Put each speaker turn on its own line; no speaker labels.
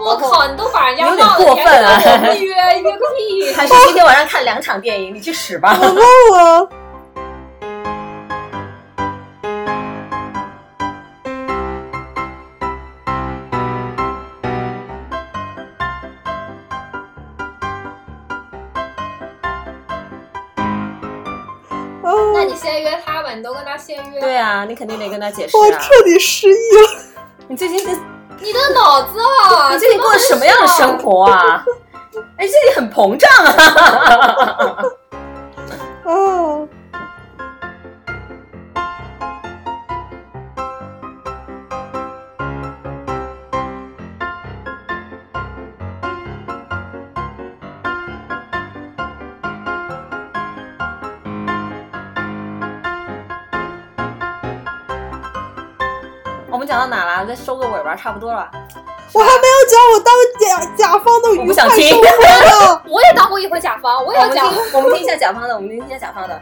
我靠，你都把人家
有点
忘了，
过分啊
你还约约个屁！
还是 今天晚上看两场电影，你去使吧。
我忘了。哦
那你先约他吧，你都跟他先约。
对啊，你肯定得跟他解释啊。
我彻底失忆了。
你最近这
你的脑子啊，
你最近过的什么样的生活啊？哎，这里很膨胀啊！
哦，
们讲到哪了？再收个尾吧，差不多了。
我还没有讲我当甲甲方的
我
愉快
不想听
生活呢。
我也当过一回甲方，我也要讲。
听，我们听一下甲方的，我们听一下甲方的。